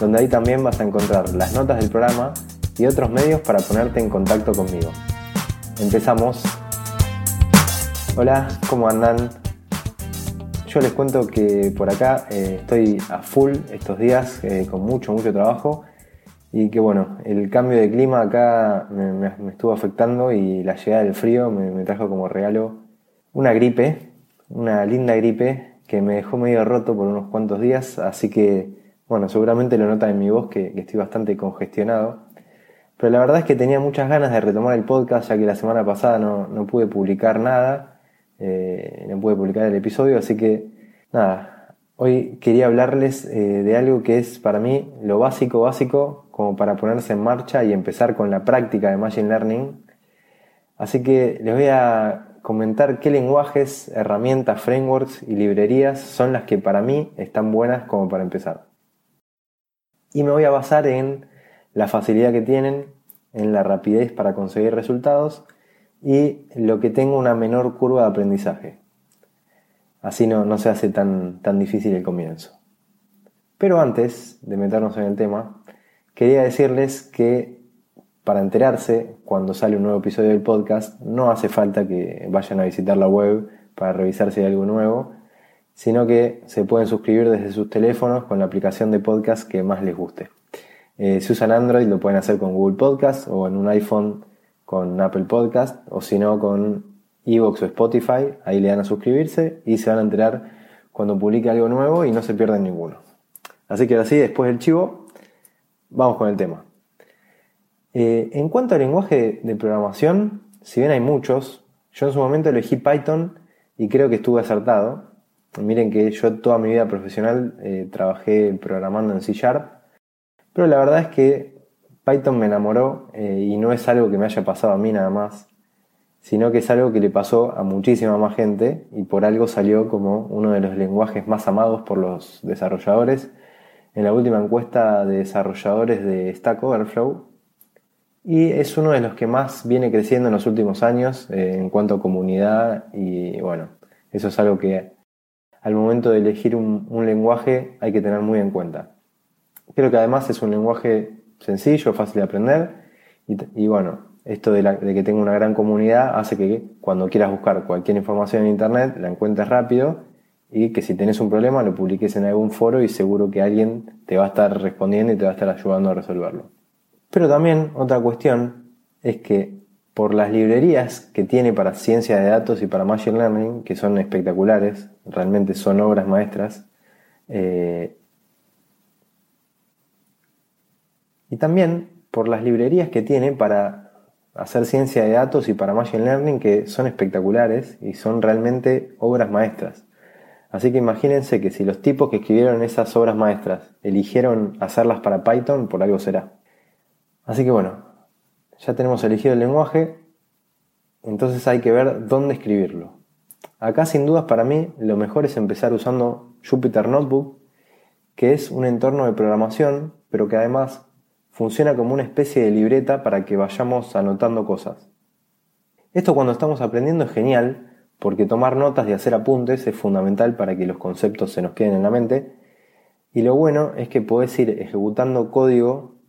donde ahí también vas a encontrar las notas del programa y otros medios para ponerte en contacto conmigo. Empezamos. Hola, ¿cómo andan? Yo les cuento que por acá eh, estoy a full estos días eh, con mucho, mucho trabajo y que bueno, el cambio de clima acá me, estuvo afectando y la llegada del frío me, trajo como regalo una gripe, una linda gripe que me dejó medio roto por unos cuantos días, así que bueno, seguramente lo notan en mi voz que, estoy bastante congestionado. Pero la verdad es que tenía muchas ganas de retomar el podcast ya que la semana pasada no, pude publicar nada, eh, no pude publicar el episodio, así que nada, hoy quería hablarles eh, de algo que es para mí lo básico, básico como para ponerse en marcha y empezar con la práctica de Machine Learning. Así que les voy a comentar qué lenguajes, herramientas, frameworks y librerías son las que para mí están buenas como para empezar. Y me voy a basar en la facilidad que tienen, en la rapidez para conseguir resultados y lo que tenga una menor curva de aprendizaje. Así no, no se hace tan, tan difícil el comienzo. Pero antes de meternos en el tema, quería decirles que para enterarse cuando sale un nuevo episodio del podcast, no hace falta que vayan a visitar la web para revisar si hay algo nuevo, sino que se pueden suscribir desde sus teléfonos con la aplicación de podcast que más les guste. Eh, si usan Android lo pueden hacer con Google Podcast o en un iPhone con Apple Podcast o si no con Evox o Spotify, ahí le dan a suscribirse y se van a enterar cuando publique algo nuevo y no se pierden ninguno. Así que así, después del chivo, vamos con el tema. Eh, en cuanto al lenguaje de programación, si bien hay muchos, yo en su momento elegí Python y creo que estuve acertado. Miren que yo toda mi vida profesional eh, trabajé programando en C Sharp, pero la verdad es que Python me enamoró eh, y no es algo que me haya pasado a mí nada más, sino que es algo que le pasó a muchísima más gente y por algo salió como uno de los lenguajes más amados por los desarrolladores. En la última encuesta de desarrolladores de Stack Overflow y es uno de los que más viene creciendo en los últimos años eh, en cuanto a comunidad y bueno, eso es algo que al momento de elegir un, lenguaje hay que tener muy en cuenta. Creo que además es un lenguaje sencillo, fácil de aprender y, bueno, esto de, de, que tenga una gran comunidad hace que cuando quieras buscar cualquier información en Internet la encuentres rápido y que si tenés un problema lo publiques en algún foro y seguro que alguien te va a estar respondiendo y te va a estar ayudando a resolverlo. Pero también otra cuestión es que por las librerías que tiene para ciencia de datos y para machine learning, que son espectaculares, realmente son obras maestras, eh, y también por las librerías que tiene para hacer ciencia de datos y para machine learning, que son espectaculares y son realmente obras maestras. Así que imagínense que si los tipos que escribieron esas obras maestras eligieron hacerlas para Python, por algo será. Así que bueno, ya tenemos elegido el lenguaje, entonces hay que ver dónde escribirlo. Acá sin dudas para mí lo mejor es empezar usando Jupyter Notebook, que es un entorno de programación, pero que además funciona como una especie de libreta para que vayamos anotando cosas. Esto cuando estamos aprendiendo es genial, porque tomar notas y hacer apuntes es fundamental para que los conceptos se nos queden en la mente. Y lo bueno es que podés ir ejecutando código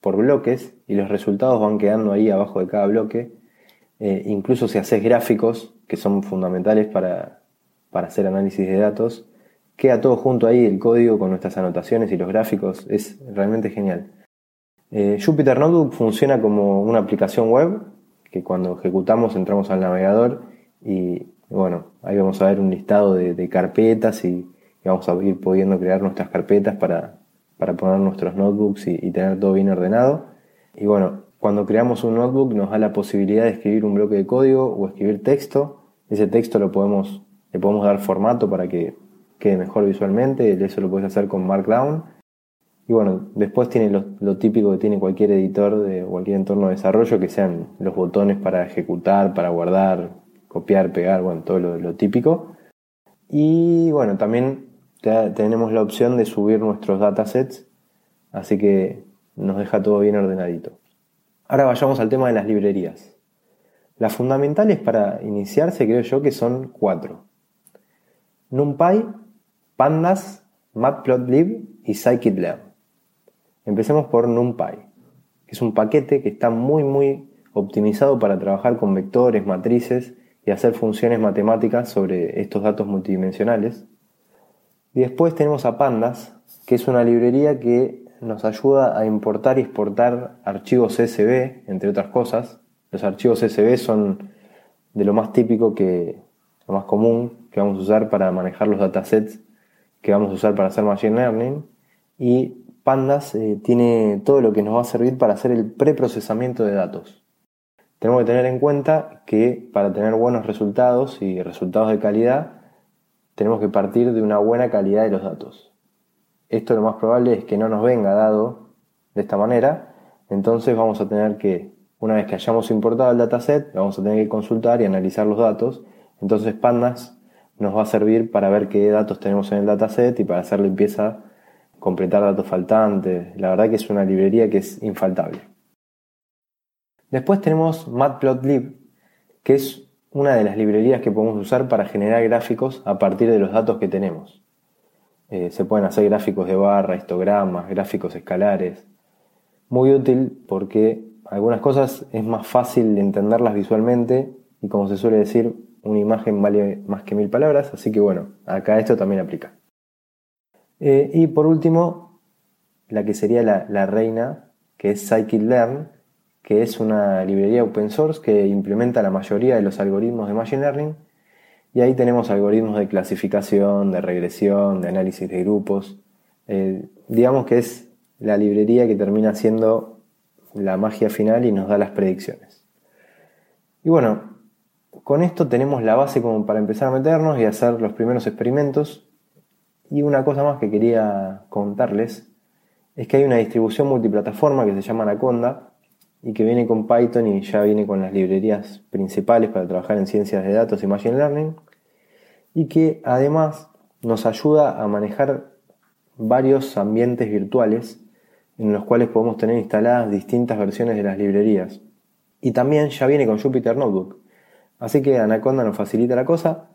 por bloques y los resultados van quedando ahí abajo de cada bloque. Eh, incluso si haces gráficos, que son fundamentales para, hacer análisis de datos, queda todo junto ahí, el código con nuestras anotaciones y los gráficos. Es realmente genial. Eh, Jupyter Notebook funciona como una aplicación web que cuando ejecutamos entramos al navegador y bueno, ahí vamos a ver un listado de, carpetas y, vamos a ir pudiendo crear nuestras carpetas para, poner nuestros notebooks y, tener todo bien ordenado. Y bueno, cuando creamos un notebook nos da la posibilidad de escribir un bloque de código o escribir texto. Ese texto lo podemos, le podemos dar formato para que quede mejor visualmente. Eso lo puedes hacer con Markdown. Y bueno, después tiene lo, típico que tiene cualquier editor de cualquier entorno de desarrollo, que sean los botones para ejecutar, para guardar, copiar, pegar, bueno, todo lo, típico. Y bueno, también tenemos la opción de subir nuestros datasets, así que nos deja todo bien ordenadito. Ahora vayamos al tema de las librerías. Las fundamentales para iniciarse creo yo que son cuatro. NumPy, Pandas, Matplotlib y scikit-learn. Empecemos por NumPy, que es un paquete que está muy muy optimizado para trabajar con vectores, matrices y hacer funciones matemáticas sobre estos datos multidimensionales. Después tenemos a Pandas, que es una librería que nos ayuda a importar y exportar archivos CSV, entre otras cosas. Los archivos CSV son de lo más típico que, lo más común que vamos a usar para manejar los datasets que vamos a usar para hacer Machine Learning. Y Pandas eh, tiene todo lo que nos va a servir para hacer el preprocesamiento de datos. Tenemos que tener en cuenta que para tener buenos resultados y resultados de calidad, tenemos que partir de una buena calidad de los datos. Esto lo más probable es que no nos venga dado de esta manera, entonces vamos a tener que, una vez que hayamos importado el dataset, vamos a tener que consultar y analizar los datos. Entonces Pandas nos va a servir para ver qué datos tenemos en el dataset y para hacer limpieza completar datos faltantes. La verdad que es una librería que es infaltable. Después tenemos Matplotlib, que es una de las librerías que podemos usar para generar gráficos a partir de los datos que tenemos. Eh, se pueden hacer gráficos de barra, histogramas, gráficos escalares. Muy útil porque algunas cosas es más fácil entenderlas visualmente y como se suele decir, una imagen vale más que mil palabras, así que bueno, acá esto también aplica. Eh, y por último, la que sería la, reina, que es Scikit-Learn, que es una librería open source que implementa la mayoría de los algoritmos de Machine Learning. Y ahí tenemos algoritmos de clasificación, de regresión, de análisis de grupos. Eh, digamos que es la librería que termina siendo la magia final y nos da las predicciones. Y bueno, con esto tenemos la base como para empezar a meternos y hacer los primeros experimentos y una cosa más que quería contarles es que hay una distribución multiplataforma que se llama Anaconda y que viene con Python y ya viene con las librerías principales para trabajar en ciencias de datos y machine learning y que además nos ayuda a manejar varios ambientes virtuales en los cuales podemos tener instaladas distintas versiones de las librerías. Y también ya viene con Jupyter Notebook. Así que Anaconda nos facilita la cosa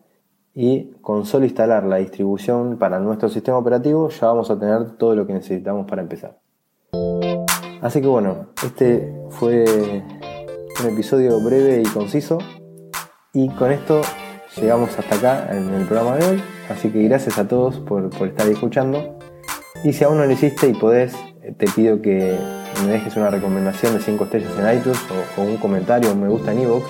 y con solo instalar la distribución para nuestro sistema operativo ya vamos a tener todo lo que necesitamos para empezar. Así que bueno, este fue un episodio breve y conciso y con esto llegamos hasta acá en el programa de hoy. Así que gracias a todos por, estar escuchando. Y si aún no lo hiciste y podés, te pido que me dejes una recomendación de 5 estrellas en iTunes o, un comentario o me gusta en iVoox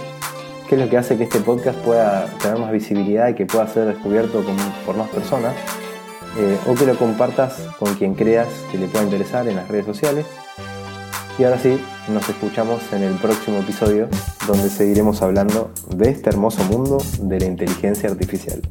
qué es lo que hace que este podcast pueda tener más visibilidad y que pueda ser descubierto por más personas, eh, o que lo compartas con quien creas que le pueda interesar en las redes sociales. Y ahora sí, nos escuchamos en el próximo episodio donde seguiremos hablando de este hermoso mundo de la inteligencia artificial.